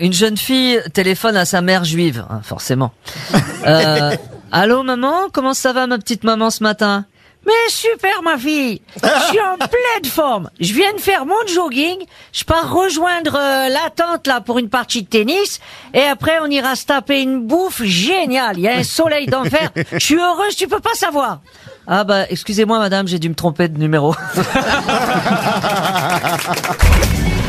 une jeune fille téléphone à sa mère juive, hein, forcément. Euh, Allô maman, comment ça va ma petite maman ce matin? Mais super ma fille, je suis en pleine forme. Je viens de faire mon jogging, je pars rejoindre euh, la tante là pour une partie de tennis et après on ira se taper une bouffe géniale. Il y a un soleil d'enfer. Je suis heureuse, tu peux pas savoir. Ah bah excusez-moi madame, j'ai dû me tromper de numéro.